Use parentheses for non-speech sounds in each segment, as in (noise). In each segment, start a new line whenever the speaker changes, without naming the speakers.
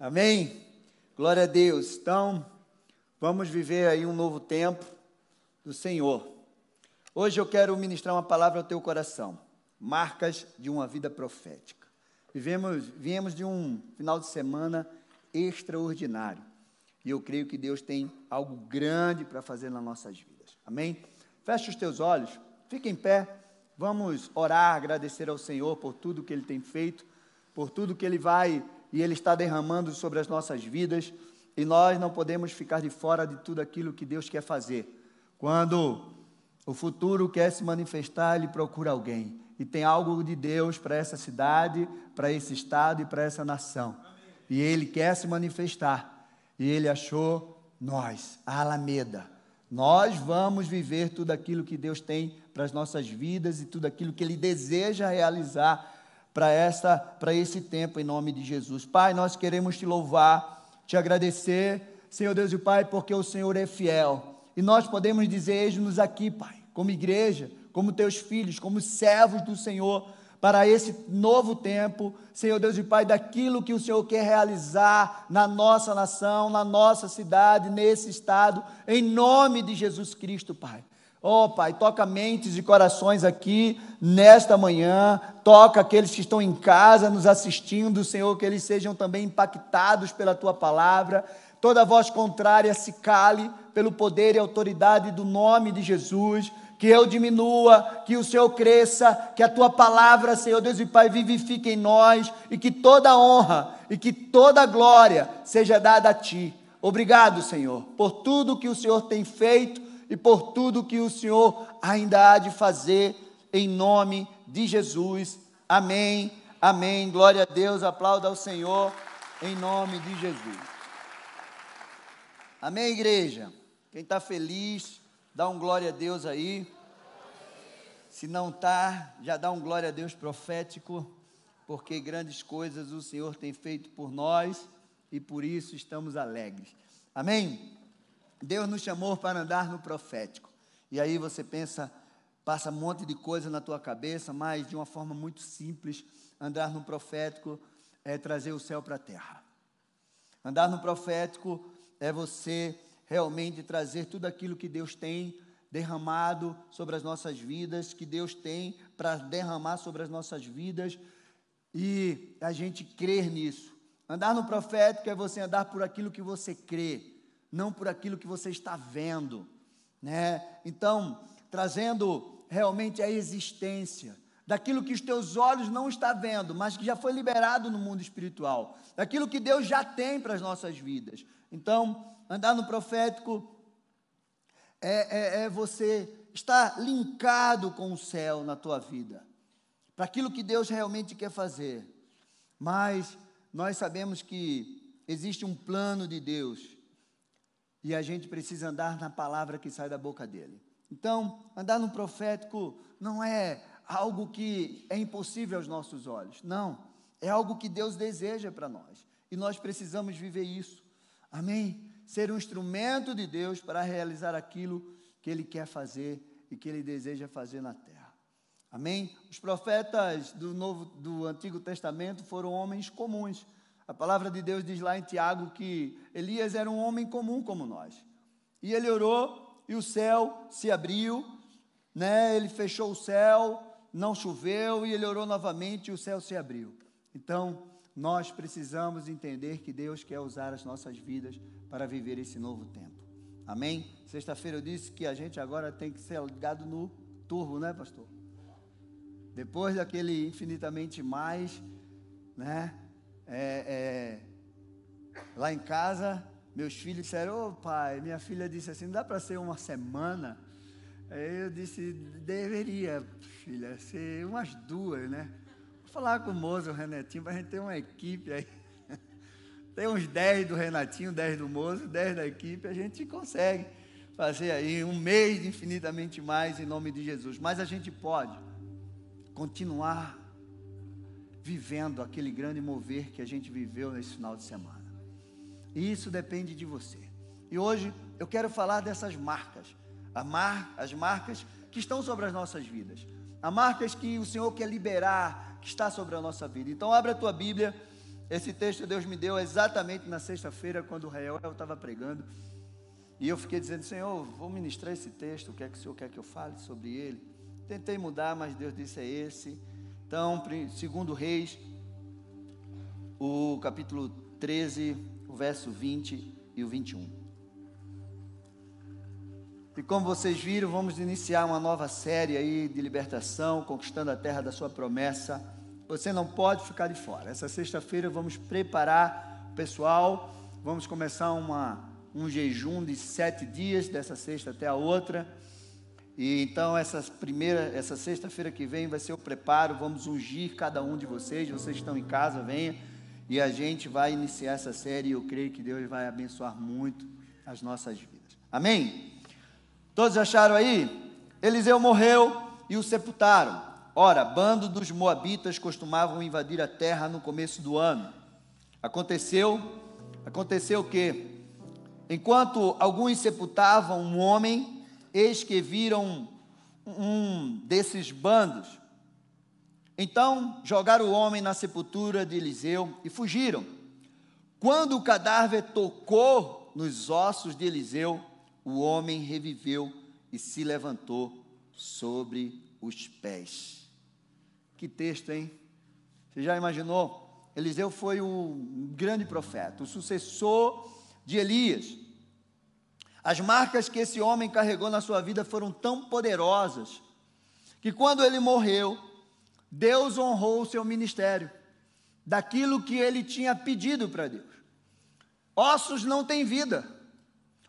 Amém? Glória a Deus. Então, vamos viver aí um novo tempo do Senhor. Hoje eu quero ministrar uma palavra ao teu coração. Marcas de uma vida profética. Vivemos, viemos de um final de semana extraordinário. E eu creio que Deus tem algo grande para fazer nas nossas vidas. Amém? Feche os teus olhos, fique em pé. Vamos orar, agradecer ao Senhor por tudo que Ele tem feito, por tudo que Ele vai e Ele está derramando sobre as nossas vidas, e nós não podemos ficar de fora de tudo aquilo que Deus quer fazer. Quando o futuro quer se manifestar, Ele procura alguém, e tem algo de Deus para essa cidade, para esse estado e para essa nação. E Ele quer se manifestar, e Ele achou nós, a Alameda. Nós vamos viver tudo aquilo que Deus tem para as nossas vidas e tudo aquilo que Ele deseja realizar para essa para esse tempo em nome de Jesus. Pai, nós queremos te louvar, te agradecer, Senhor Deus e Pai, porque o Senhor é fiel. E nós podemos dizer, eis-nos aqui, Pai, como igreja, como teus filhos, como servos do Senhor, para esse novo tempo, Senhor Deus e Pai, daquilo que o Senhor quer realizar na nossa nação, na nossa cidade, nesse estado, em nome de Jesus Cristo, Pai. Oh, Pai, toca mentes e corações aqui nesta manhã, toca aqueles que estão em casa nos assistindo, Senhor, que eles sejam também impactados pela tua palavra. Toda voz contrária se cale pelo poder e autoridade do nome de Jesus. Que eu diminua, que o Senhor cresça, que a tua palavra, Senhor Deus e Pai, vivifique em nós e que toda honra e que toda glória seja dada a ti. Obrigado, Senhor, por tudo que o Senhor tem feito e por tudo que o Senhor ainda há de fazer, em nome de Jesus. Amém, amém. Glória a Deus, aplauda ao Senhor, em nome de Jesus. Amém, igreja? Quem está feliz, dá um glória a Deus aí. Se não está, já dá um glória a Deus profético, porque grandes coisas o Senhor tem feito por nós e por isso estamos alegres. Amém? Deus nos chamou para andar no profético. E aí você pensa, passa um monte de coisa na tua cabeça, mas de uma forma muito simples, andar no profético é trazer o céu para a terra. Andar no profético é você realmente trazer tudo aquilo que Deus tem derramado sobre as nossas vidas, que Deus tem para derramar sobre as nossas vidas, e a gente crer nisso. Andar no profético é você andar por aquilo que você crê não por aquilo que você está vendo, né? Então, trazendo realmente a existência daquilo que os teus olhos não estão vendo, mas que já foi liberado no mundo espiritual, daquilo que Deus já tem para as nossas vidas. Então, andar no profético é, é, é você estar linkado com o céu na tua vida, para aquilo que Deus realmente quer fazer. Mas nós sabemos que existe um plano de Deus e a gente precisa andar na palavra que sai da boca dele. Então, andar no profético não é algo que é impossível aos nossos olhos. Não. É algo que Deus deseja para nós. E nós precisamos viver isso. Amém? Ser um instrumento de Deus para realizar aquilo que Ele quer fazer e que Ele deseja fazer na terra. Amém? Os profetas do, Novo, do Antigo Testamento foram homens comuns a palavra de Deus diz lá em Tiago que Elias era um homem comum como nós. E ele orou e o céu se abriu, né? Ele fechou o céu, não choveu e ele orou novamente e o céu se abriu. Então, nós precisamos entender que Deus quer usar as nossas vidas para viver esse novo tempo. Amém? Sexta-feira eu disse que a gente agora tem que ser ligado no turbo, né, pastor? Depois daquele infinitamente mais, né? É, é, lá em casa, meus filhos disseram, ô oh, pai, minha filha disse assim, não dá para ser uma semana? Aí eu disse, deveria, filha, ser umas duas, né? Vou falar com o moço, o Renatinho, para a gente ter uma equipe aí. (laughs) Tem uns 10 do Renatinho, 10 do moço, 10 da equipe, a gente consegue fazer aí um mês infinitamente mais em nome de Jesus. Mas a gente pode continuar vivendo aquele grande mover que a gente viveu nesse final de semana. E isso depende de você. E hoje eu quero falar dessas marcas, mar, as marcas que estão sobre as nossas vidas, as marcas que o Senhor quer liberar, que está sobre a nossa vida. Então, abre a tua Bíblia Esse texto Deus me deu exatamente na sexta-feira, quando o Rael estava pregando. E eu fiquei dizendo, Senhor, vou ministrar esse texto, o que é que o Senhor quer que eu fale sobre ele? Tentei mudar, mas Deus disse é esse. Então, segundo Reis, o capítulo 13, o verso 20 e o 21. E como vocês viram, vamos iniciar uma nova série aí de libertação, conquistando a terra da sua promessa. Você não pode ficar de fora. Essa sexta-feira vamos preparar o pessoal, vamos começar uma um jejum de sete dias, dessa sexta até a outra. E então essa primeira, essa sexta-feira que vem vai ser o preparo, vamos ungir cada um de vocês, vocês estão em casa, venha. E a gente vai iniciar essa série e eu creio que Deus vai abençoar muito as nossas vidas. Amém? Todos acharam aí? Eliseu morreu e o sepultaram. Ora, bando dos moabitas costumavam invadir a terra no começo do ano. Aconteceu, aconteceu que Enquanto alguns sepultavam um homem, eis que viram um desses bandos. Então jogaram o homem na sepultura de Eliseu e fugiram. Quando o cadáver tocou nos ossos de Eliseu, o homem reviveu e se levantou sobre os pés. Que texto, hein? Você já imaginou? Eliseu foi o grande profeta, o sucessor de Elias. As marcas que esse homem carregou na sua vida foram tão poderosas que quando ele morreu, Deus honrou o seu ministério, daquilo que ele tinha pedido para Deus. Ossos não têm vida,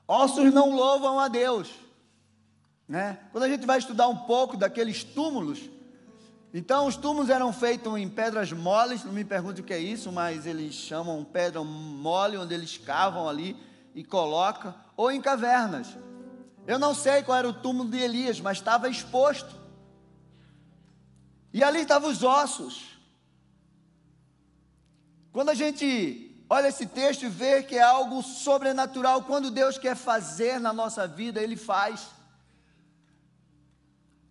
ossos não louvam a Deus. Né? Quando a gente vai estudar um pouco daqueles túmulos, então, os túmulos eram feitos em pedras moles, não me pergunte o que é isso, mas eles chamam pedra mole, onde eles cavam ali e colocam, ou em cavernas. Eu não sei qual era o túmulo de Elias, mas estava exposto. E ali estavam os ossos. Quando a gente olha esse texto e vê que é algo sobrenatural, quando Deus quer fazer na nossa vida, Ele faz.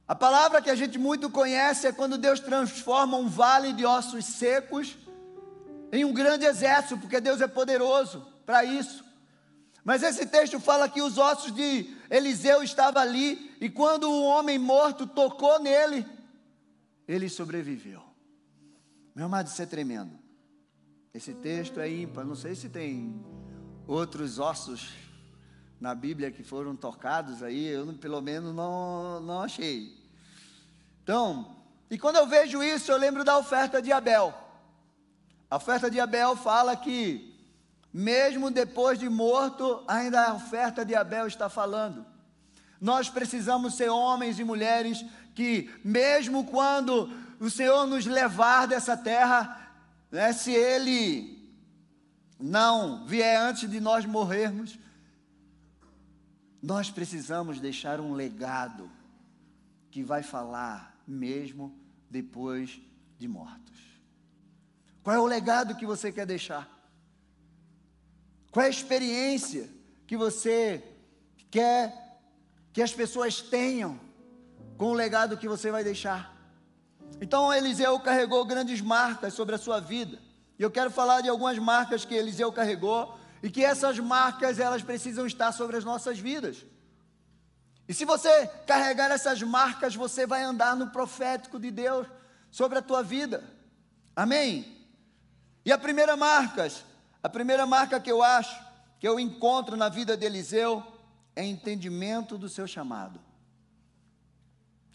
A palavra que a gente muito conhece é quando Deus transforma um vale de ossos secos em um grande exército, porque Deus é poderoso para isso. Mas esse texto fala que os ossos de Eliseu estavam ali, e quando o homem morto tocou nele, ele sobreviveu. Meu amado, isso é tremendo. Esse texto é ímpar, não sei se tem outros ossos na Bíblia que foram tocados aí, eu pelo menos não, não achei. Então, e quando eu vejo isso, eu lembro da oferta de Abel. A oferta de Abel fala que, mesmo depois de morto, ainda a oferta de Abel está falando. Nós precisamos ser homens e mulheres que, mesmo quando o Senhor nos levar dessa terra, né, se Ele não vier antes de nós morrermos, nós precisamos deixar um legado que vai falar mesmo depois de mortos. Qual é o legado que você quer deixar? Qual é a experiência que você quer que as pessoas tenham com o legado que você vai deixar? Então Eliseu carregou grandes marcas sobre a sua vida. E eu quero falar de algumas marcas que Eliseu carregou e que essas marcas elas precisam estar sobre as nossas vidas. E se você carregar essas marcas, você vai andar no profético de Deus sobre a tua vida. Amém? E a primeira marca, a primeira marca que eu acho, que eu encontro na vida de Eliseu, é entendimento do seu chamado.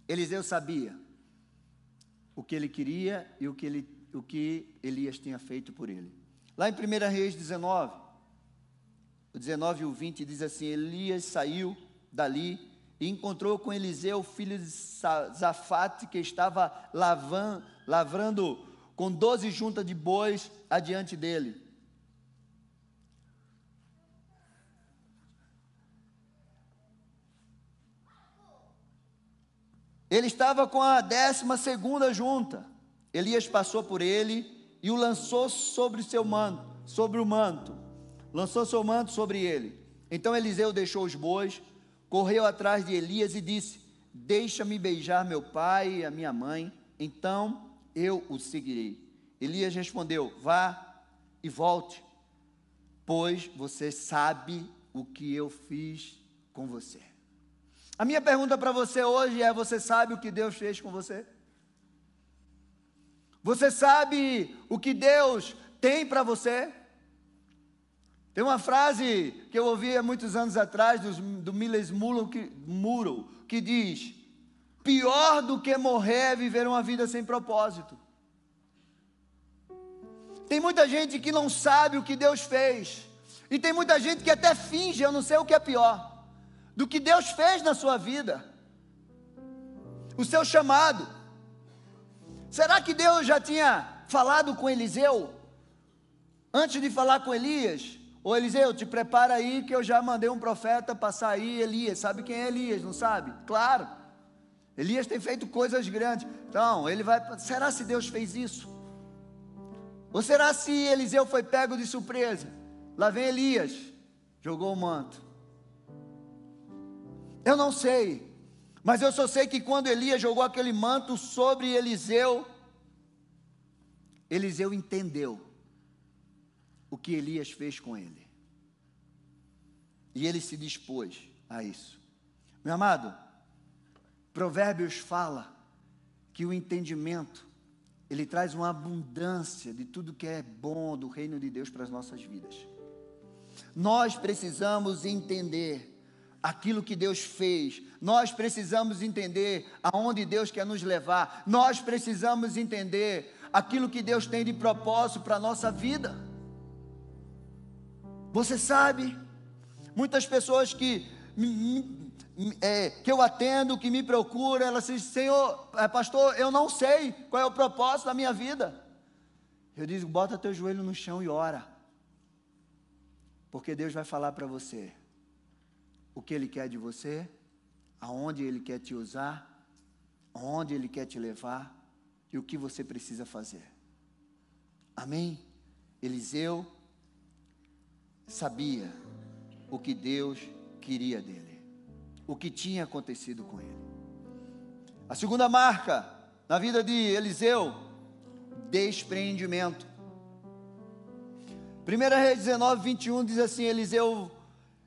Eliseu sabia o que ele queria e o que, ele, o que Elias tinha feito por ele. Lá em 1 Reis 19, o 19 e o 20 diz assim: Elias saiu dali e encontrou com Eliseu, filho de Zafate, que estava lavando, lavrando com doze juntas de bois adiante dele. Ele estava com a décima segunda junta. Elias passou por ele e o lançou sobre o seu manto, sobre o manto. Lançou seu manto sobre ele. Então Eliseu deixou os bois, correu atrás de Elias e disse: Deixa-me beijar meu pai e a minha mãe, então eu o seguirei. Elias respondeu: Vá, e volte, pois você sabe o que eu fiz com você. A minha pergunta para você hoje é: você sabe o que Deus fez com você? Você sabe o que Deus tem para você? Tem uma frase que eu ouvi há muitos anos atrás do, do Miles Muro que, Muro, que diz: Pior do que morrer é viver uma vida sem propósito. Tem muita gente que não sabe o que Deus fez. E tem muita gente que até finge, eu não sei o que é pior, do que Deus fez na sua vida. O seu chamado. Será que Deus já tinha falado com Eliseu? Antes de falar com Elias? Ô Eliseu, te prepara aí que eu já mandei um profeta passar aí, Elias. Sabe quem é Elias, não sabe? Claro. Elias tem feito coisas grandes. Então, ele vai. Será se Deus fez isso? Ou será se Eliseu foi pego de surpresa? Lá vem Elias, jogou o manto. Eu não sei, mas eu só sei que quando Elias jogou aquele manto sobre Eliseu, Eliseu entendeu o que Elias fez com ele. E ele se dispôs a isso. Meu amado, Provérbios fala que o entendimento ele traz uma abundância de tudo que é bom do reino de Deus para as nossas vidas. Nós precisamos entender aquilo que Deus fez, nós precisamos entender aonde Deus quer nos levar, nós precisamos entender aquilo que Deus tem de propósito para a nossa vida. Você sabe, muitas pessoas que, é, que eu atendo, que me procuram, elas dizem, Senhor, é, pastor, eu não sei qual é o propósito da minha vida. Eu digo, bota teu joelho no chão e ora. Porque Deus vai falar para você o que Ele quer de você, aonde Ele quer te usar, aonde Ele quer te levar e o que você precisa fazer. Amém? Eliseu sabia o que Deus queria dele, o que tinha acontecido com ele. A segunda marca na vida de Eliseu, despreendimento. 1 Reis 19, 21 diz assim: Eliseu,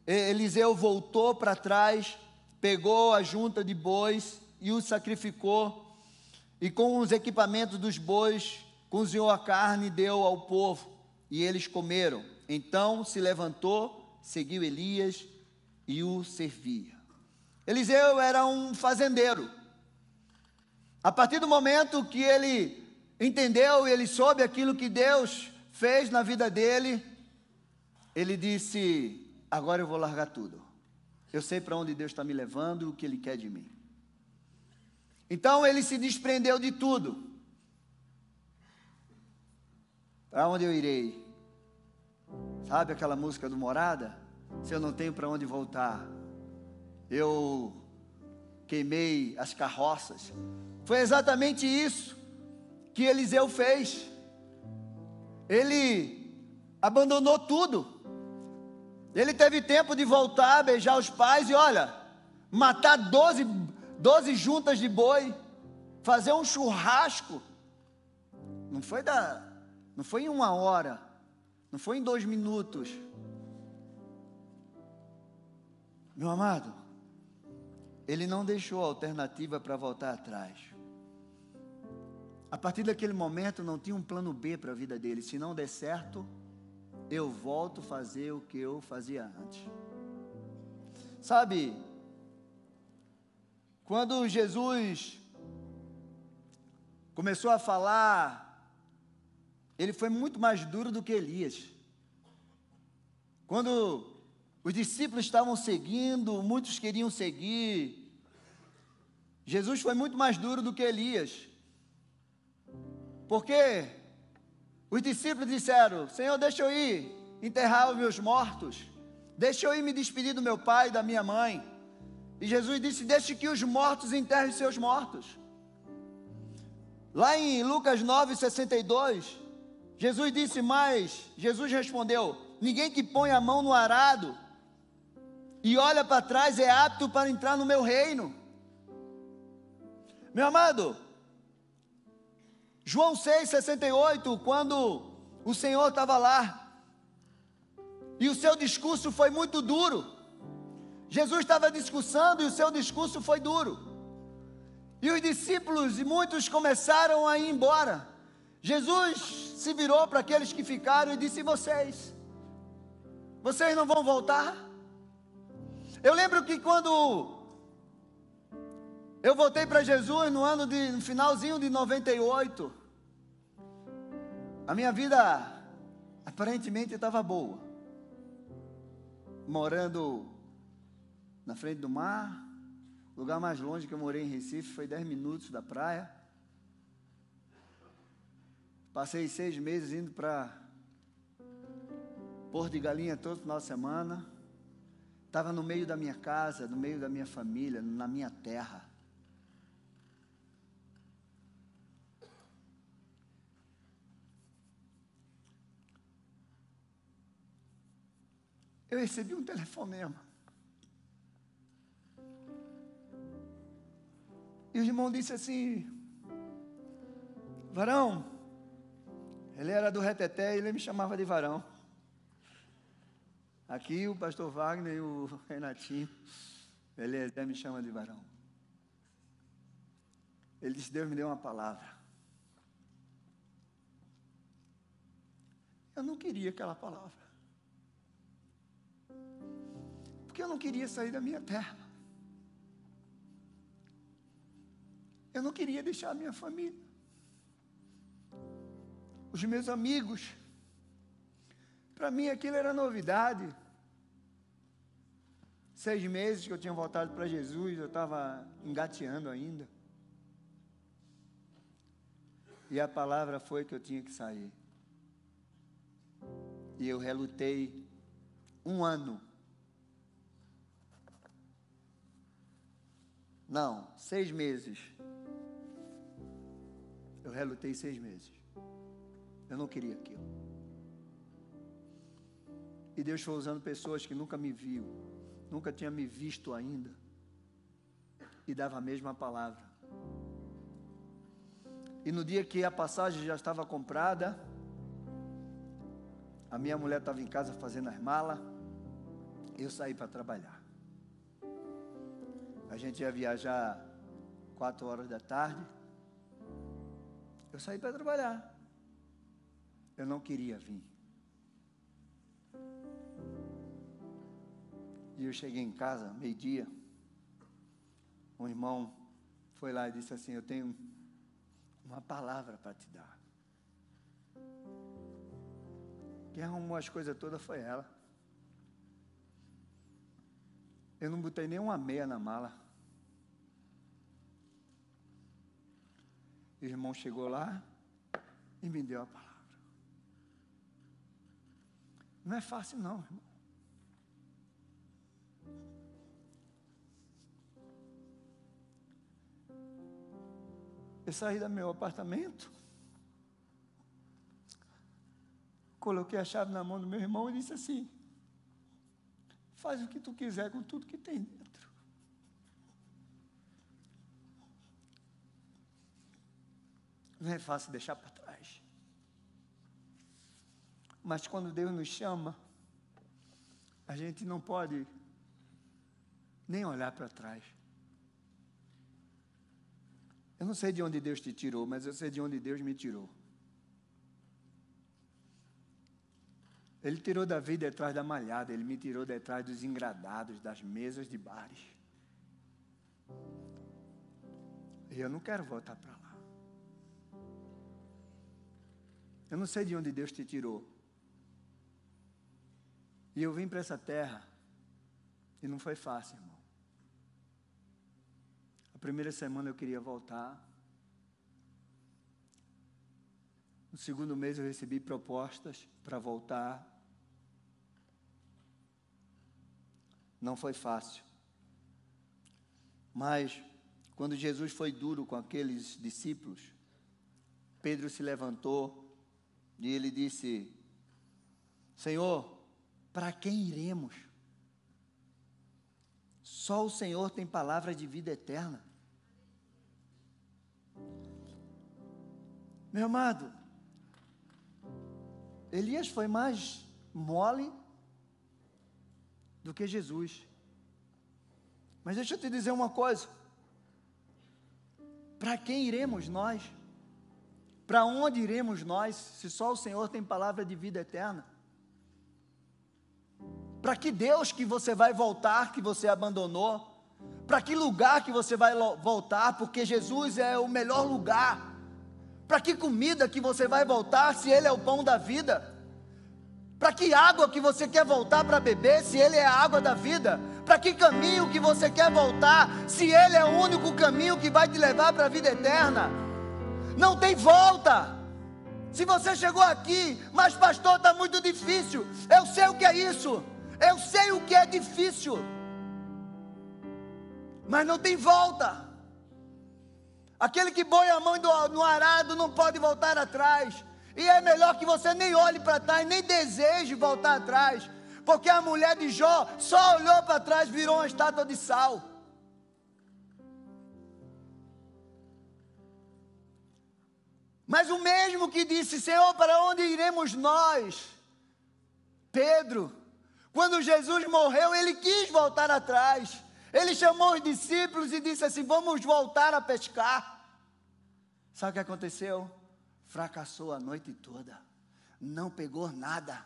Eliseu voltou para trás, pegou a junta de bois e o sacrificou, e com os equipamentos dos bois cozinhou a carne e deu ao povo, e eles comeram. Então se levantou, seguiu Elias e o servia. Eliseu era um fazendeiro. A partir do momento que ele entendeu e ele soube aquilo que Deus fez na vida dele, ele disse: Agora eu vou largar tudo. Eu sei para onde Deus está me levando e o que Ele quer de mim. Então ele se desprendeu de tudo. Para onde eu irei? Sabe aquela música do Morada? Se eu não tenho para onde voltar, eu queimei as carroças. Foi exatamente isso que Eliseu fez. Ele abandonou tudo. Ele teve tempo de voltar, beijar os pais e olha, matar 12, 12 juntas de boi, fazer um churrasco. Não foi da, não foi em uma hora, não foi em dois minutos. Meu amado, ele não deixou alternativa para voltar atrás. A partir daquele momento não tinha um plano B para a vida dele. Se não der certo, eu volto a fazer o que eu fazia antes. Sabe, quando Jesus começou a falar ele foi muito mais duro do que Elias. Quando os discípulos estavam seguindo, muitos queriam seguir. Jesus foi muito mais duro do que Elias. Porque os discípulos disseram: Senhor, deixa eu ir enterrar os meus mortos. Deixa eu ir me despedir do meu pai e da minha mãe. E Jesus disse: Deixe que os mortos enterrem seus mortos. Lá em Lucas 9, 62, Jesus disse mais: Jesus respondeu: Ninguém que põe a mão no arado e olha para trás é apto para entrar no meu reino. Meu amado, João 6,68, quando o Senhor estava lá. E o seu discurso foi muito duro. Jesus estava discursando e o seu discurso foi duro. E os discípulos e muitos começaram a ir embora. Jesus se virou para aqueles que ficaram e disse: Vocês, vocês não vão voltar? Eu lembro que quando eu voltei para Jesus no ano de no finalzinho de 98, a minha vida aparentemente estava boa. Morando na frente do mar, o lugar mais longe que eu morei em Recife foi 10 minutos da praia. Passei seis meses indo para Porto de Galinha todo final de semana. Estava no meio da minha casa, no meio da minha família, na minha terra. Eu recebi um telefonema. E o irmão disse assim: Varão, ele era do reteté e ele me chamava de varão. Aqui o pastor Wagner e o Renatinho, ele me chama de varão. Ele disse: Deus me deu uma palavra. Eu não queria aquela palavra. Porque eu não queria sair da minha terra. Eu não queria deixar a minha família. Os meus amigos. Para mim aquilo era novidade. Seis meses que eu tinha voltado para Jesus, eu estava engateando ainda. E a palavra foi que eu tinha que sair. E eu relutei um ano. Não, seis meses. Eu relutei seis meses. Eu não queria aquilo. E Deus foi usando pessoas que nunca me viu, nunca tinha me visto ainda, e dava a mesma palavra. E no dia que a passagem já estava comprada, a minha mulher estava em casa fazendo as malas, eu saí para trabalhar. A gente ia viajar quatro horas da tarde. Eu saí para trabalhar. Eu não queria vir. E eu cheguei em casa, meio-dia. Um irmão foi lá e disse assim: Eu tenho uma palavra para te dar. Quem arrumou as coisas todas foi ela. Eu não botei nenhuma meia na mala. O irmão chegou lá e me deu a palavra. Não é fácil, não, irmão. Eu saí do meu apartamento, coloquei a chave na mão do meu irmão e disse assim: Faz o que tu quiser com tudo que tem dentro. Não é fácil deixar para trás. Mas quando Deus nos chama, a gente não pode nem olhar para trás. Eu não sei de onde Deus te tirou, mas eu sei de onde Deus me tirou. Ele tirou Davi detrás da malhada, ele me tirou detrás dos engradados, das mesas de bares. E eu não quero voltar para lá. Eu não sei de onde Deus te tirou. E eu vim para essa terra e não foi fácil, irmão. A primeira semana eu queria voltar. No segundo mês eu recebi propostas para voltar. Não foi fácil. Mas quando Jesus foi duro com aqueles discípulos, Pedro se levantou e ele disse: Senhor, para quem iremos? Só o Senhor tem palavra de vida eterna. Meu amado, Elias foi mais mole do que Jesus. Mas deixa eu te dizer uma coisa. Para quem iremos nós? Para onde iremos nós, se só o Senhor tem palavra de vida eterna? Para que Deus que você vai voltar, que você abandonou? Para que lugar que você vai voltar? Porque Jesus é o melhor lugar. Para que comida que você vai voltar, se Ele é o pão da vida? Para que água que você quer voltar para beber, se Ele é a água da vida? Para que caminho que você quer voltar, se Ele é o único caminho que vai te levar para a vida eterna? Não tem volta. Se você chegou aqui, mas pastor, está muito difícil. Eu sei o que é isso. Eu sei o que é difícil, mas não tem volta. Aquele que põe a mão no arado não pode voltar atrás. E é melhor que você nem olhe para trás, nem deseje voltar atrás. Porque a mulher de Jó só olhou para trás, virou uma estátua de sal. Mas o mesmo que disse: Senhor, para onde iremos nós? Pedro, quando Jesus morreu, ele quis voltar atrás. Ele chamou os discípulos e disse assim: Vamos voltar a pescar. Sabe o que aconteceu? Fracassou a noite toda, não pegou nada.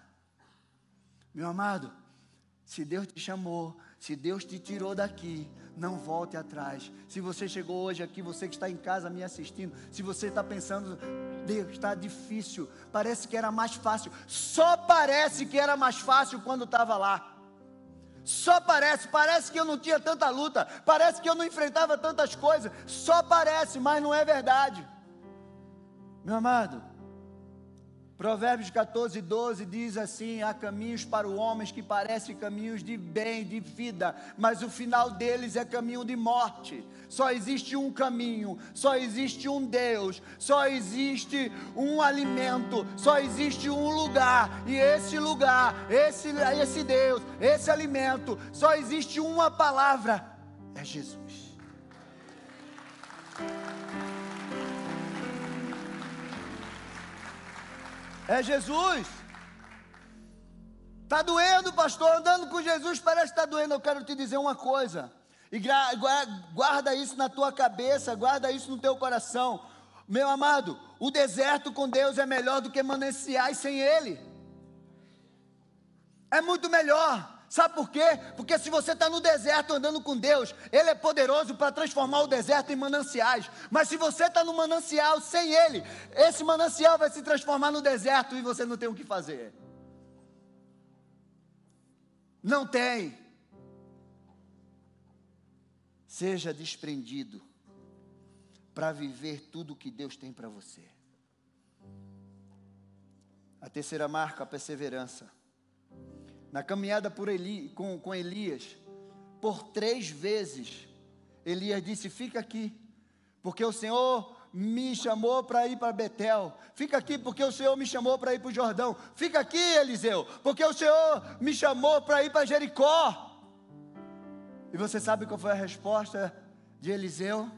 Meu amado, se Deus te chamou, se Deus te tirou daqui, não volte atrás. Se você chegou hoje aqui, você que está em casa me assistindo, se você está pensando, Deus, está difícil, parece que era mais fácil, só parece que era mais fácil quando estava lá. Só parece, parece que eu não tinha tanta luta, parece que eu não enfrentava tantas coisas, só parece, mas não é verdade. Meu amado, Provérbios 14, 12 diz assim: há caminhos para os homens que parecem caminhos de bem, de vida, mas o final deles é caminho de morte. Só existe um caminho, só existe um Deus, só existe um alimento, só existe um lugar, e esse lugar, esse, esse Deus, esse alimento, só existe uma palavra: é Jesus. É Jesus. Está doendo, pastor, andando com Jesus parece que está doendo. Eu quero te dizer uma coisa. E guarda isso na tua cabeça, guarda isso no teu coração. Meu amado, o deserto com Deus é melhor do que mananciais sem Ele. É muito melhor. Sabe por quê? Porque se você está no deserto andando com Deus, Ele é poderoso para transformar o deserto em mananciais. Mas se você está no manancial sem Ele, esse manancial vai se transformar no deserto e você não tem o que fazer. Não tem. Seja desprendido para viver tudo o que Deus tem para você. A terceira marca, a perseverança na caminhada por Eli, com, com Elias, por três vezes, Elias disse: Fica aqui, porque o Senhor me chamou para ir para Betel. Fica aqui, porque o Senhor me chamou para ir para o Jordão. Fica aqui, Eliseu, porque o Senhor me chamou para ir para Jericó. E você sabe qual foi a resposta de Eliseu?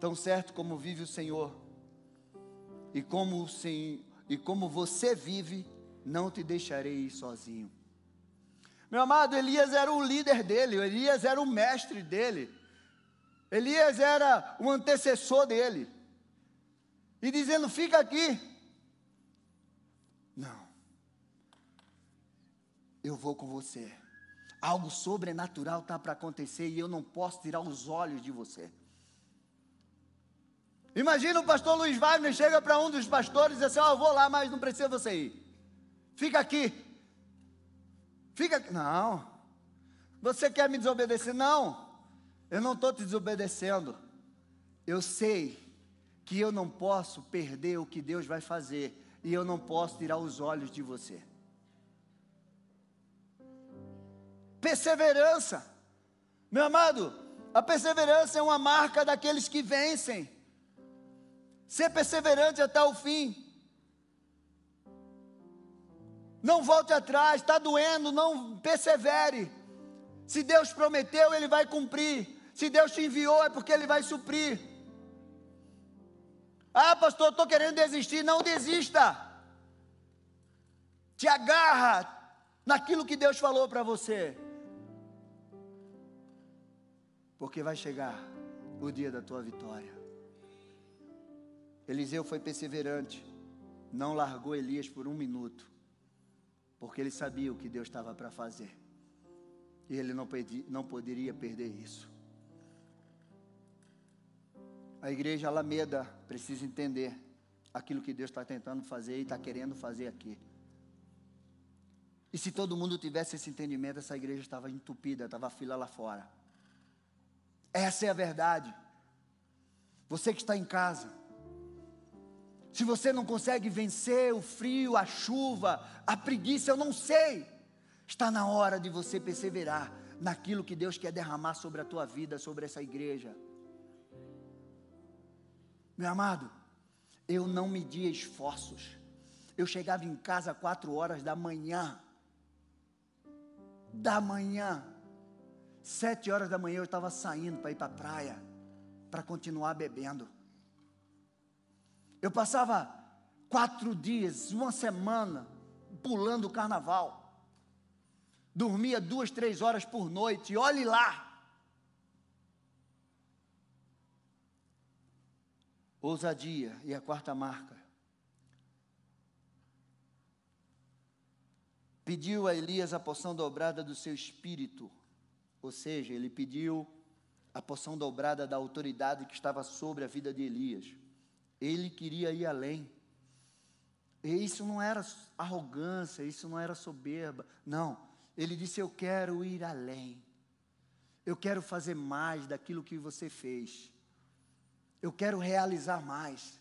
Tão certo como vive o Senhor, e como, o Senhor, e como você vive, não te deixarei sozinho. Meu amado, Elias era o líder dele, Elias era o mestre dele, Elias era o antecessor dele, e dizendo: fica aqui. Não, eu vou com você. Algo sobrenatural está para acontecer e eu não posso tirar os olhos de você. Imagina o pastor Luiz Wagner chega para um dos pastores e diz assim: Ó, vou lá, mas não precisa você ir. Fica aqui. Fica aqui. Não. Você quer me desobedecer? Não. Eu não estou te desobedecendo. Eu sei que eu não posso perder o que Deus vai fazer. E eu não posso tirar os olhos de você. Perseverança. Meu amado, a perseverança é uma marca daqueles que vencem. Ser perseverante até o fim. Não volte atrás, está doendo, não persevere. Se Deus prometeu, Ele vai cumprir. Se Deus te enviou, é porque Ele vai suprir. Ah, pastor, estou querendo desistir. Não desista. Te agarra naquilo que Deus falou para você. Porque vai chegar o dia da tua vitória. Eliseu foi perseverante, não largou Elias por um minuto, porque ele sabia o que Deus estava para fazer, e ele não, perdi, não poderia perder isso. A igreja Alameda precisa entender aquilo que Deus está tentando fazer e está querendo fazer aqui. E se todo mundo tivesse esse entendimento, essa igreja estava entupida, estava fila lá fora. Essa é a verdade. Você que está em casa, se você não consegue vencer o frio, a chuva, a preguiça, eu não sei. Está na hora de você perseverar naquilo que Deus quer derramar sobre a tua vida, sobre essa igreja. Meu amado, eu não media esforços. Eu chegava em casa às quatro horas da manhã. Da manhã. Sete horas da manhã eu estava saindo para ir para a praia, para continuar bebendo. Eu passava quatro dias, uma semana, pulando o carnaval. Dormia duas, três horas por noite, e olhe lá. Ousadia, e a quarta marca. Pediu a Elias a porção dobrada do seu espírito ou seja, ele pediu a porção dobrada da autoridade que estava sobre a vida de Elias. Ele queria ir além. E isso não era arrogância, isso não era soberba. Não. Ele disse: Eu quero ir além. Eu quero fazer mais daquilo que você fez. Eu quero realizar mais.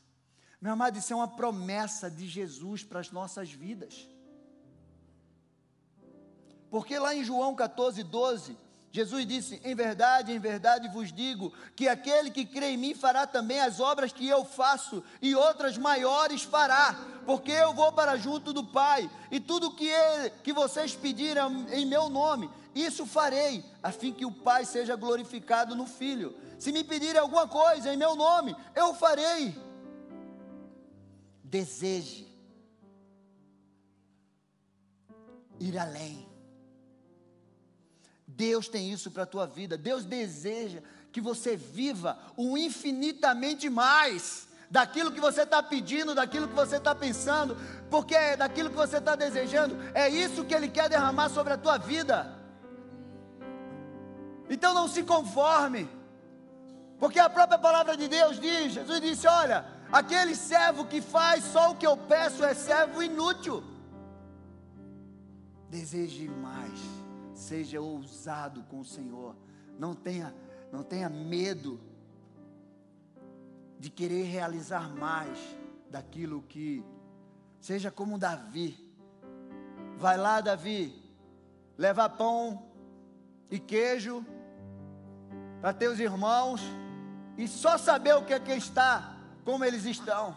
Meu amado, isso é uma promessa de Jesus para as nossas vidas. Porque lá em João 14, 12, Jesus disse: Em verdade, em verdade vos digo que aquele que crê em mim fará também as obras que eu faço e outras maiores fará, porque eu vou para junto do Pai, e tudo que, ele, que vocês pedirem em meu nome, isso farei, a fim que o Pai seja glorificado no Filho. Se me pedirem alguma coisa em meu nome, eu farei. Deseje ir além Deus tem isso para a tua vida. Deus deseja que você viva o infinitamente mais daquilo que você está pedindo, daquilo que você está pensando, porque é daquilo que você está desejando, é isso que Ele quer derramar sobre a tua vida. Então não se conforme, porque a própria palavra de Deus diz: Jesus disse: Olha, aquele servo que faz só o que eu peço é servo inútil. Deseje mais. Seja ousado com o Senhor. Não tenha, não tenha medo de querer realizar mais daquilo que seja como Davi. Vai lá, Davi, leva pão e queijo para teus irmãos e só saber o que é que está, como eles estão.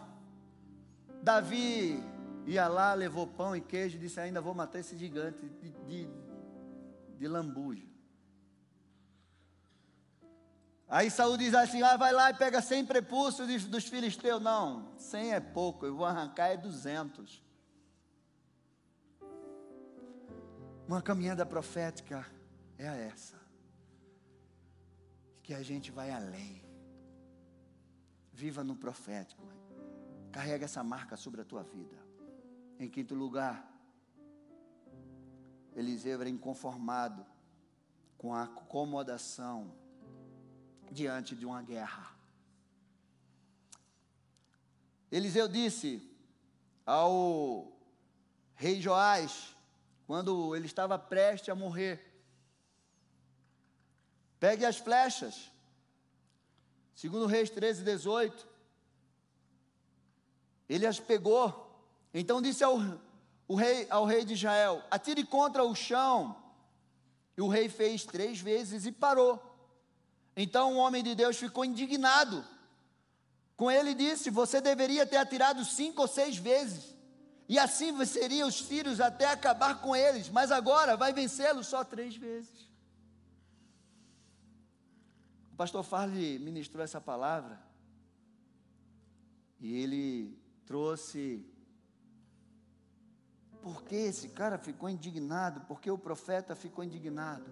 Davi ia lá, levou pão e queijo e disse: Ainda vou matar esse gigante de, de, de lambuja. Aí Saúl diz assim: ah, vai lá e pega 100 prepúcios dos filisteus. Não, 100 é pouco, eu vou arrancar é 200. Uma caminhada profética é essa. Que a gente vai além. Viva no profético. Carrega essa marca sobre a tua vida. Em quinto lugar, Eliseu era inconformado com a acomodação diante de uma guerra. Eliseu disse ao rei Joás, quando ele estava prestes a morrer: Pegue as flechas. Segundo Reis 13, 18. Ele as pegou. Então disse ao, o rei, ao rei de Israel: atire contra o chão. E o rei fez três vezes e parou. Então o homem de Deus ficou indignado. Com ele disse: Você deveria ter atirado cinco ou seis vezes, e assim venceria os filhos até acabar com eles, mas agora vai vencê-los só três vezes. O pastor Farley ministrou essa palavra, e ele trouxe Por que esse cara ficou indignado? Por que o profeta ficou indignado?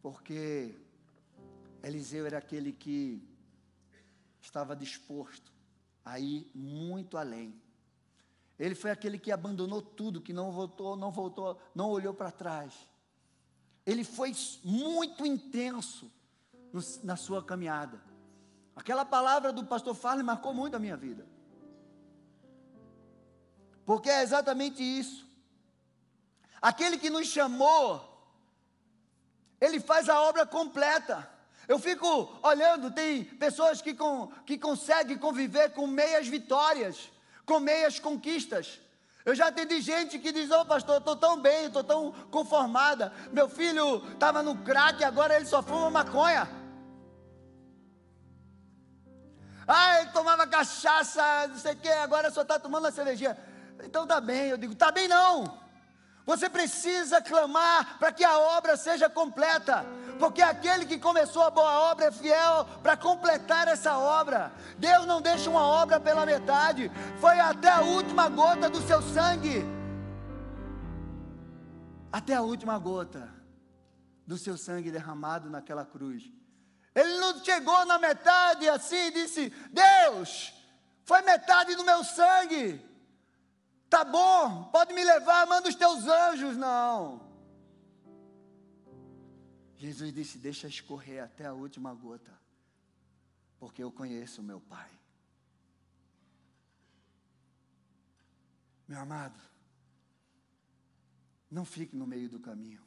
Porque Eliseu era aquele que estava disposto a ir muito além. Ele foi aquele que abandonou tudo, que não voltou, não voltou, não olhou para trás. Ele foi muito intenso no, na sua caminhada. Aquela palavra do pastor Farley marcou muito a minha vida. Porque é exatamente isso. Aquele que nos chamou, ele faz a obra completa. Eu fico olhando, tem pessoas que, com, que conseguem conviver com meias vitórias, com meias conquistas. Eu já atendi gente que diz: Ô oh, pastor, estou tão bem, estou tão conformada. Meu filho estava no crack, agora ele só fuma maconha. Ah, ele tomava cachaça, não sei o que, agora só está tomando a cervejinha. Então tá bem, eu digo, tá bem não. Você precisa clamar para que a obra seja completa, porque aquele que começou a boa obra é fiel para completar essa obra. Deus não deixa uma obra pela metade, foi até a última gota do seu sangue. Até a última gota do seu sangue derramado naquela cruz. Ele não chegou na metade assim e disse: Deus, foi metade do meu sangue. Tá bom, pode me levar, manda os teus anjos. Não. Jesus disse: Deixa escorrer até a última gota, porque eu conheço o meu Pai. Meu amado, não fique no meio do caminho,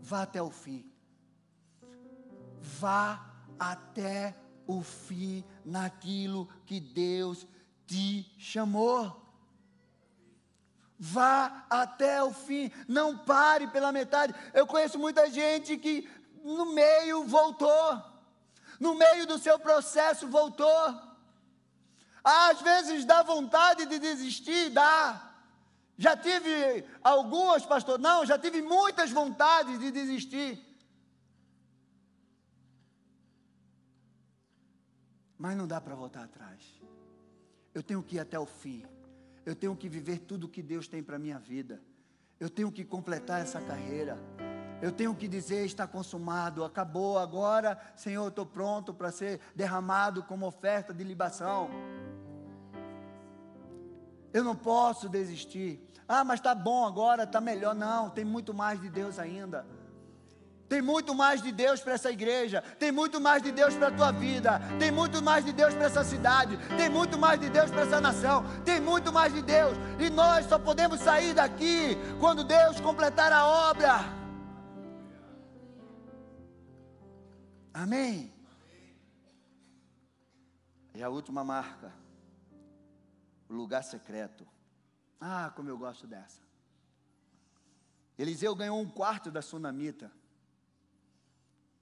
vá até o fim vá até o fim naquilo que Deus te chamou. Vá até o fim, não pare pela metade. Eu conheço muita gente que no meio voltou, no meio do seu processo voltou. Às vezes dá vontade de desistir, dá. Já tive algumas, pastor, não, já tive muitas vontades de desistir. Mas não dá para voltar atrás. Eu tenho que ir até o fim. Eu tenho que viver tudo que Deus tem para a minha vida. Eu tenho que completar essa carreira. Eu tenho que dizer: está consumado, acabou agora, Senhor, estou pronto para ser derramado como oferta de libação. Eu não posso desistir. Ah, mas está bom agora, está melhor. Não, tem muito mais de Deus ainda. Tem muito mais de Deus para essa igreja, tem muito mais de Deus para a tua vida, tem muito mais de Deus para essa cidade, tem muito mais de Deus para essa nação, tem muito mais de Deus, e nós só podemos sair daqui quando Deus completar a obra. Amém? E a última marca, o lugar secreto. Ah, como eu gosto dessa. Eliseu ganhou um quarto da sunamita.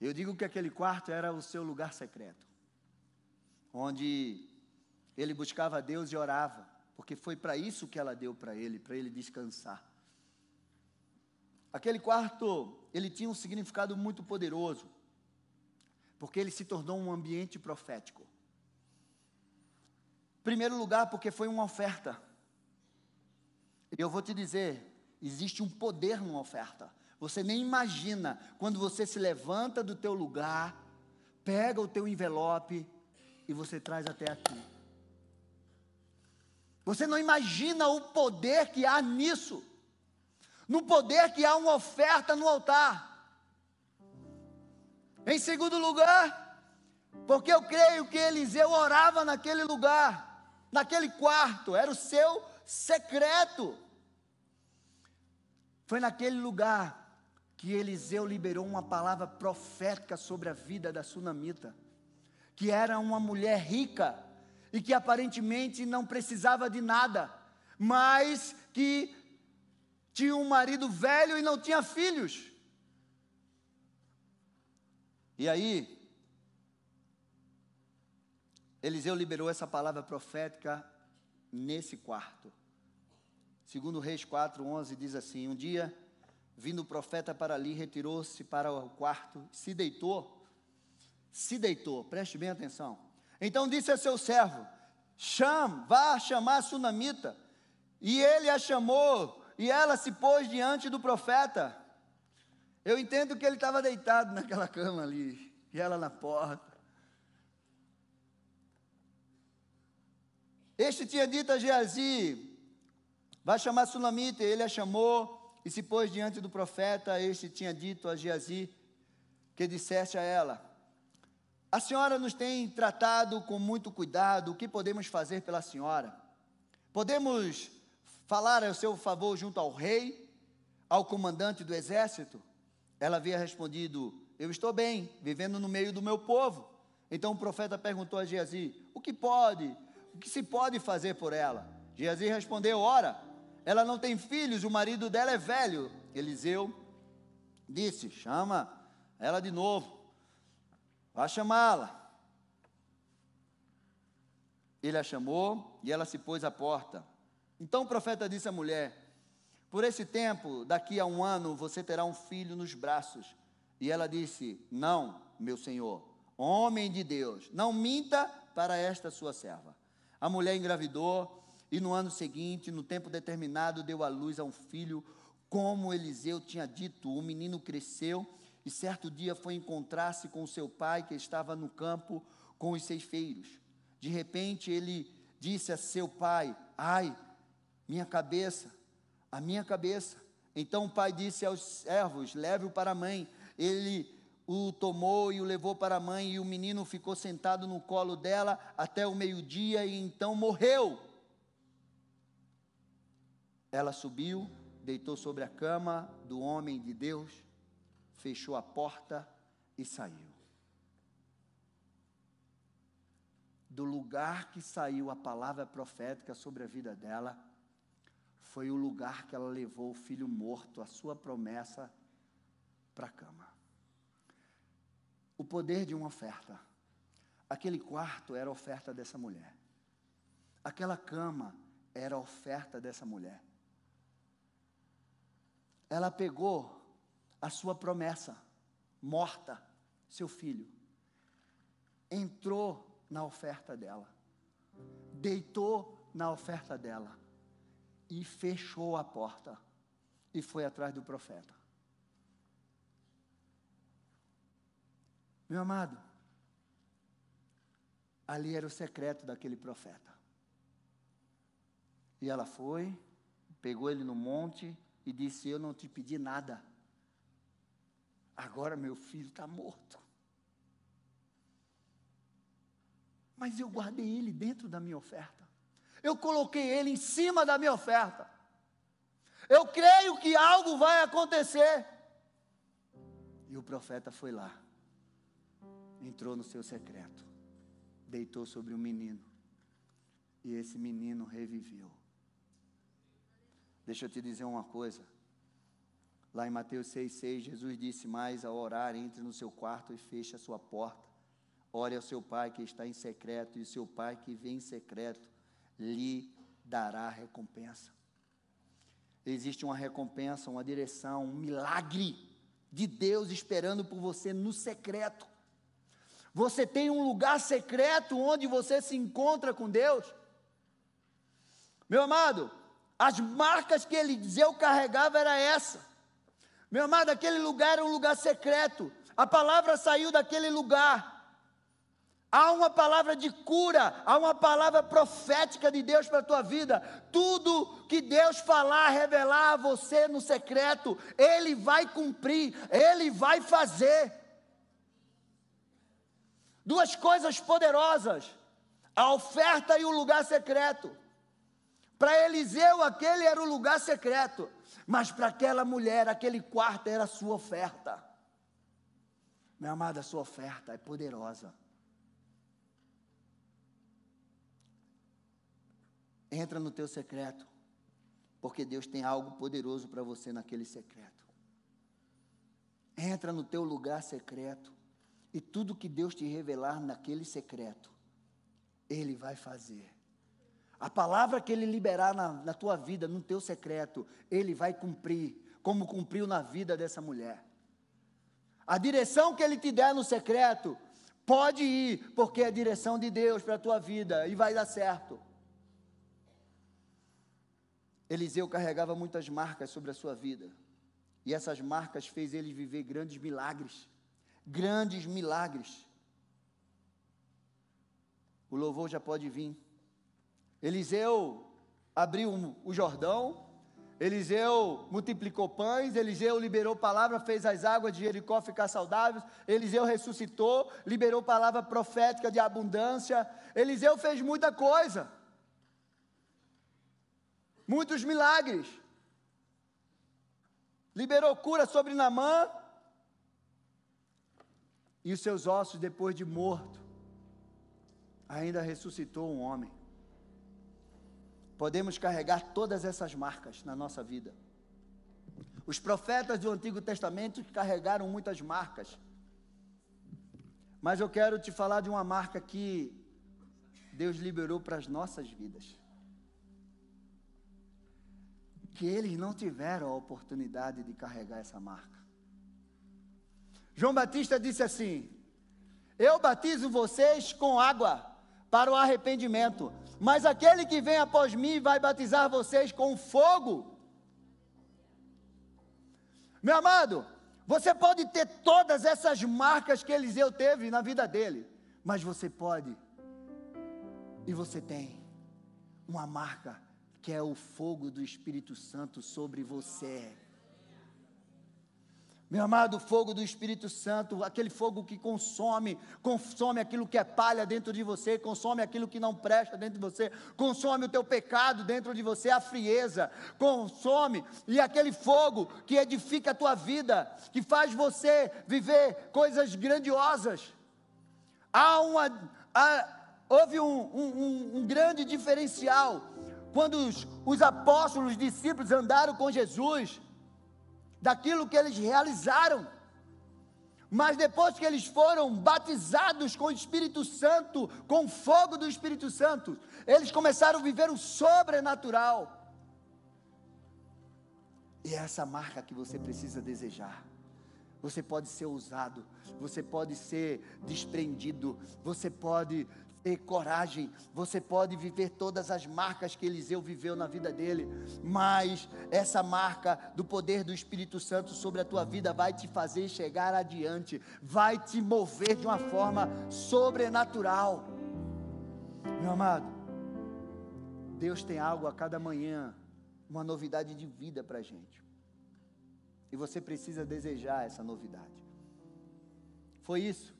Eu digo que aquele quarto era o seu lugar secreto, onde ele buscava a Deus e orava, porque foi para isso que ela deu para ele, para ele descansar. Aquele quarto, ele tinha um significado muito poderoso, porque ele se tornou um ambiente profético. Primeiro lugar, porque foi uma oferta. Eu vou te dizer, existe um poder numa oferta. Você nem imagina quando você se levanta do teu lugar, pega o teu envelope e você traz até aqui. Você não imagina o poder que há nisso. No poder que há uma oferta no altar. Em segundo lugar, porque eu creio que Eliseu orava naquele lugar, naquele quarto, era o seu secreto. Foi naquele lugar que Eliseu liberou uma palavra profética sobre a vida da sunamita, que era uma mulher rica e que aparentemente não precisava de nada, mas que tinha um marido velho e não tinha filhos. E aí, Eliseu liberou essa palavra profética nesse quarto. Segundo Reis 4:11 diz assim: Um dia Vindo o profeta para ali, retirou-se para o quarto, se deitou. Se deitou, preste bem atenção. Então disse a seu servo: Cham, vá chamar a sunamita. E ele a chamou, e ela se pôs diante do profeta. Eu entendo que ele estava deitado naquela cama ali, e ela na porta. Este tinha dito a Geazi: vai chamar Sulamita, ele a chamou e se pôs diante do profeta. Este tinha dito a Geazi que dissesse a ela: A senhora nos tem tratado com muito cuidado, o que podemos fazer pela senhora? Podemos falar a seu favor junto ao rei, ao comandante do exército? Ela havia respondido: Eu estou bem, vivendo no meio do meu povo. Então o profeta perguntou a Geazi: O que pode o que se pode fazer por ela? Geazi respondeu: Ora, ela não tem filhos, o marido dela é velho. Eliseu disse: Chama ela de novo, vá chamá-la. Ele a chamou e ela se pôs à porta. Então o profeta disse à mulher: Por esse tempo, daqui a um ano, você terá um filho nos braços. E ela disse: Não, meu senhor, homem de Deus, não minta para esta sua serva. A mulher engravidou e no ano seguinte, no tempo determinado, deu à luz a um filho, como Eliseu tinha dito. O menino cresceu e certo dia foi encontrar-se com seu pai, que estava no campo com os seis filhos. De repente, ele disse a seu pai: Ai, minha cabeça, a minha cabeça. Então o pai disse aos servos: Leve-o para a mãe. Ele o tomou e o levou para a mãe, e o menino ficou sentado no colo dela até o meio-dia e então morreu. Ela subiu, deitou sobre a cama do homem de Deus, fechou a porta e saiu. Do lugar que saiu a palavra profética sobre a vida dela, foi o lugar que ela levou o filho morto, a sua promessa, para a cama o poder de uma oferta. Aquele quarto era a oferta dessa mulher. Aquela cama era a oferta dessa mulher. Ela pegou a sua promessa, morta, seu filho, entrou na oferta dela, deitou na oferta dela e fechou a porta e foi atrás do profeta. Meu amado, ali era o secreto daquele profeta. E ela foi, pegou ele no monte e disse: Eu não te pedi nada. Agora meu filho está morto. Mas eu guardei ele dentro da minha oferta. Eu coloquei ele em cima da minha oferta. Eu creio que algo vai acontecer. E o profeta foi lá entrou no seu secreto, deitou sobre o menino, e esse menino reviveu. Deixa eu te dizer uma coisa. Lá em Mateus 6,6, Jesus disse mais ao orar, entre no seu quarto e feche a sua porta. Ore ao seu pai que está em secreto, e o seu pai que vem em secreto lhe dará recompensa. Existe uma recompensa, uma direção, um milagre de Deus esperando por você no secreto. Você tem um lugar secreto onde você se encontra com Deus. Meu amado, as marcas que Eliseu carregava era essa. Meu amado, aquele lugar era um lugar secreto. A palavra saiu daquele lugar. Há uma palavra de cura, há uma palavra profética de Deus para a tua vida. Tudo que Deus falar, revelar a você no secreto, Ele vai cumprir, Ele vai fazer. Duas coisas poderosas: a oferta e o lugar secreto. Para Eliseu, aquele era o lugar secreto, mas para aquela mulher, aquele quarto era a sua oferta. Meu amado, a sua oferta é poderosa. Entra no teu secreto, porque Deus tem algo poderoso para você naquele secreto. Entra no teu lugar secreto. E tudo que Deus te revelar naquele secreto, Ele vai fazer. A palavra que Ele liberar na, na tua vida, no teu secreto, Ele vai cumprir, como cumpriu na vida dessa mulher. A direção que Ele te der no secreto, Pode ir, porque é a direção de Deus para a tua vida e vai dar certo. Eliseu carregava muitas marcas sobre a sua vida. E essas marcas fez ele viver grandes milagres. Grandes milagres. O louvor já pode vir. Eliseu abriu o Jordão, Eliseu multiplicou pães, Eliseu liberou palavra, fez as águas de Jericó ficar saudáveis, Eliseu ressuscitou, liberou palavra profética de abundância, Eliseu fez muita coisa, muitos milagres, liberou cura sobre Namã, e os seus ossos, depois de morto, ainda ressuscitou um homem podemos carregar todas essas marcas na nossa vida. Os profetas do Antigo Testamento carregaram muitas marcas. Mas eu quero te falar de uma marca que Deus liberou para as nossas vidas. Que eles não tiveram a oportunidade de carregar essa marca. João Batista disse assim: Eu batizo vocês com água para o arrependimento, mas aquele que vem após mim vai batizar vocês com fogo. Meu amado, você pode ter todas essas marcas que Eliseu teve na vida dele, mas você pode, e você tem, uma marca que é o fogo do Espírito Santo sobre você. Meu amado, fogo do Espírito Santo, aquele fogo que consome, consome aquilo que é palha dentro de você, consome aquilo que não presta dentro de você, consome o teu pecado dentro de você, a frieza, consome, e aquele fogo que edifica a tua vida, que faz você viver coisas grandiosas. Há uma, há, houve um, um, um grande diferencial quando os, os apóstolos, os discípulos andaram com Jesus daquilo que eles realizaram. Mas depois que eles foram batizados com o Espírito Santo, com o fogo do Espírito Santo, eles começaram a viver o sobrenatural. E é essa marca que você precisa desejar. Você pode ser ousado, você pode ser desprendido, você pode ter coragem, você pode viver todas as marcas que Eliseu viveu na vida dele, mas essa marca do poder do Espírito Santo sobre a tua vida vai te fazer chegar adiante, vai te mover de uma forma sobrenatural. Meu amado, Deus tem algo a cada manhã, uma novidade de vida para a gente, e você precisa desejar essa novidade. Foi isso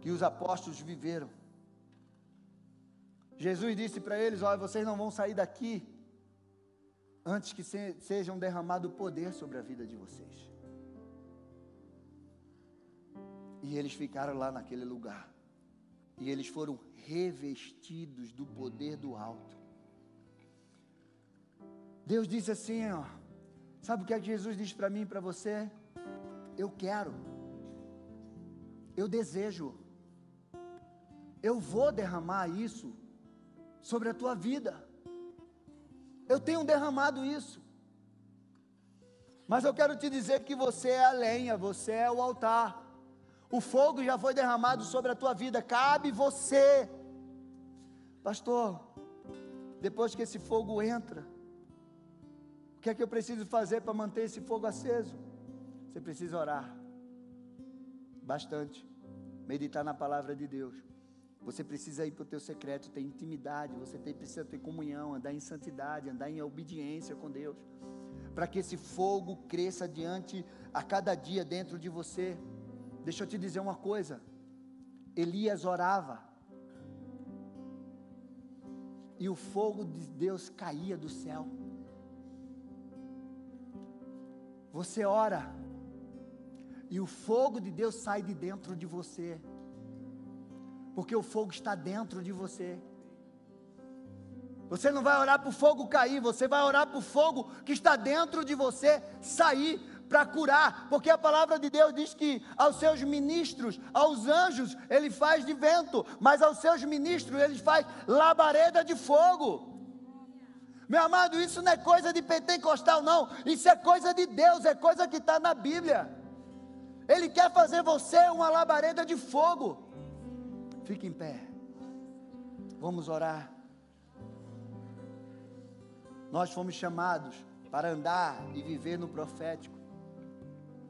que os apóstolos viveram. Jesus disse para eles: Olha, vocês não vão sair daqui antes que se, sejam derramado poder sobre a vida de vocês. E eles ficaram lá naquele lugar. E eles foram revestidos do poder do alto. Deus disse assim, ó, sabe o que é que Jesus disse para mim e para você? Eu quero. Eu desejo. Eu vou derramar isso sobre a tua vida. Eu tenho derramado isso. Mas eu quero te dizer que você é a lenha, você é o altar. O fogo já foi derramado sobre a tua vida, cabe você. Pastor, depois que esse fogo entra, o que é que eu preciso fazer para manter esse fogo aceso? Você precisa orar bastante, meditar na palavra de Deus. Você precisa ir para o teu secreto, ter intimidade, você tem, precisa ter comunhão, andar em santidade, andar em obediência com Deus. Para que esse fogo cresça diante a cada dia dentro de você. Deixa eu te dizer uma coisa. Elias orava. E o fogo de Deus caía do céu. Você ora. E o fogo de Deus sai de dentro de você porque o fogo está dentro de você. Você não vai orar para o fogo cair, você vai orar para o fogo que está dentro de você sair para curar, porque a palavra de Deus diz que aos seus ministros, aos anjos, ele faz de vento, mas aos seus ministros ele faz labareda de fogo. Meu amado, isso não é coisa de pentecostal, não, isso é coisa de Deus, é coisa que está na Bíblia. Ele quer fazer você uma labareda de fogo. Fique em pé. Vamos orar. Nós fomos chamados para andar e viver no profético.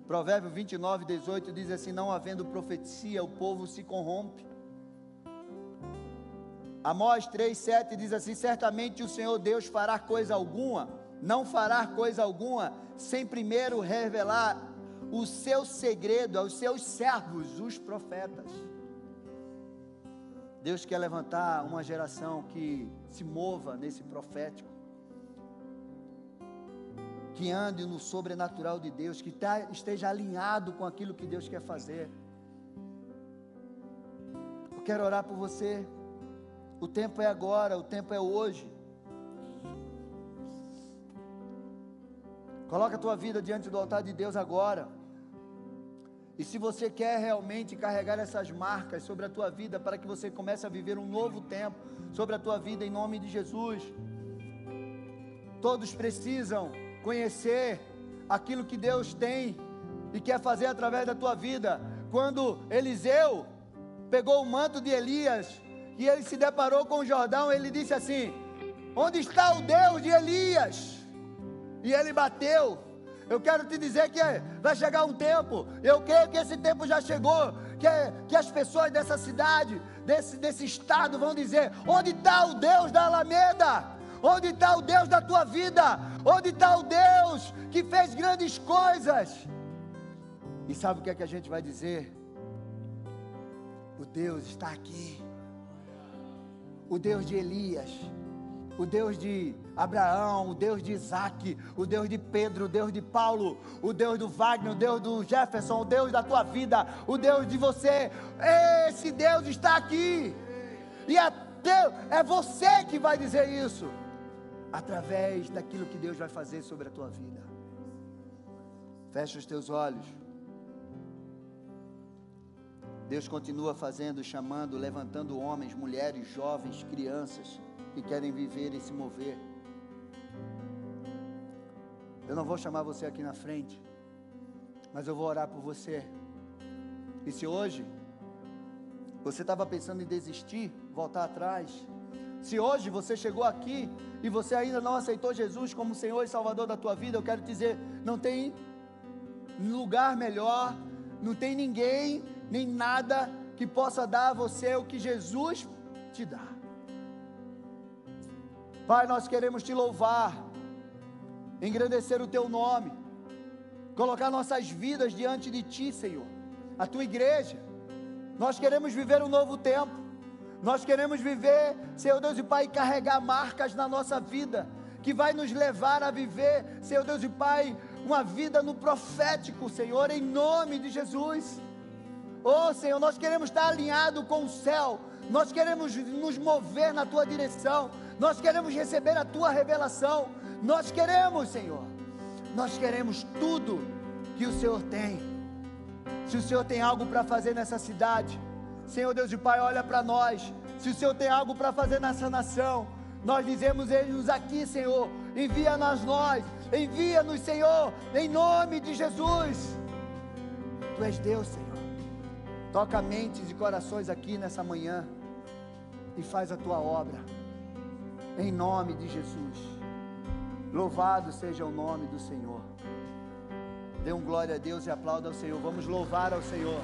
Provérbio 29, 18 diz assim: Não havendo profecia, o povo se corrompe. Amós 3, 7 diz assim: Certamente o Senhor Deus fará coisa alguma, não fará coisa alguma, sem primeiro revelar o seu segredo aos seus servos, os profetas. Deus quer levantar uma geração que se mova nesse profético, que ande no sobrenatural de Deus, que tá, esteja alinhado com aquilo que Deus quer fazer. Eu quero orar por você. O tempo é agora, o tempo é hoje. Coloca a tua vida diante do altar de Deus agora. E se você quer realmente carregar essas marcas sobre a tua vida para que você comece a viver um novo tempo sobre a tua vida em nome de Jesus. Todos precisam conhecer aquilo que Deus tem e quer fazer através da tua vida. Quando Eliseu pegou o manto de Elias e ele se deparou com o Jordão, ele disse assim: Onde está o Deus de Elias? E ele bateu eu quero te dizer que vai chegar um tempo, eu creio que esse tempo já chegou, que, que as pessoas dessa cidade, desse, desse estado vão dizer: onde está o Deus da Alameda? Onde está o Deus da tua vida? Onde está o Deus que fez grandes coisas? E sabe o que é que a gente vai dizer? O Deus está aqui. O Deus de Elias o Deus de Abraão, o Deus de Isaac, o Deus de Pedro, o Deus de Paulo, o Deus do Wagner, o Deus do Jefferson, o Deus da tua vida, o Deus de você. Esse Deus está aqui. E é, Deus, é você que vai dizer isso, através daquilo que Deus vai fazer sobre a tua vida. Fecha os teus olhos. Deus continua fazendo, chamando, levantando homens, mulheres, jovens, crianças que querem viver e se mover. Eu não vou chamar você aqui na frente, mas eu vou orar por você. E se hoje você estava pensando em desistir, voltar atrás, se hoje você chegou aqui e você ainda não aceitou Jesus como Senhor e Salvador da tua vida, eu quero dizer, não tem lugar melhor, não tem ninguém, nem nada que possa dar a você o que Jesus te dá. Pai, nós queremos te louvar, engrandecer o teu nome, colocar nossas vidas diante de ti, Senhor, a tua igreja. Nós queremos viver um novo tempo. Nós queremos viver, Senhor Deus e Pai, carregar marcas na nossa vida, que vai nos levar a viver, Senhor Deus e Pai, uma vida no profético, Senhor, em nome de Jesus. Oh, Senhor, nós queremos estar alinhado com o céu, nós queremos nos mover na tua direção, nós queremos receber a tua revelação, nós queremos, Senhor, nós queremos tudo que o Senhor tem. Se o Senhor tem algo para fazer nessa cidade, Senhor Deus e Pai, olha para nós. Se o Senhor tem algo para fazer nessa nação, nós dizemos, eles aqui, Senhor, envia-nos nós, envia-nos, Senhor, em nome de Jesus. Tu és Deus, Senhor. Toca mentes e corações aqui nessa manhã e faz a tua obra em nome de Jesus. Louvado seja o nome do Senhor. Dê um glória a Deus e aplauda ao Senhor. Vamos louvar ao Senhor.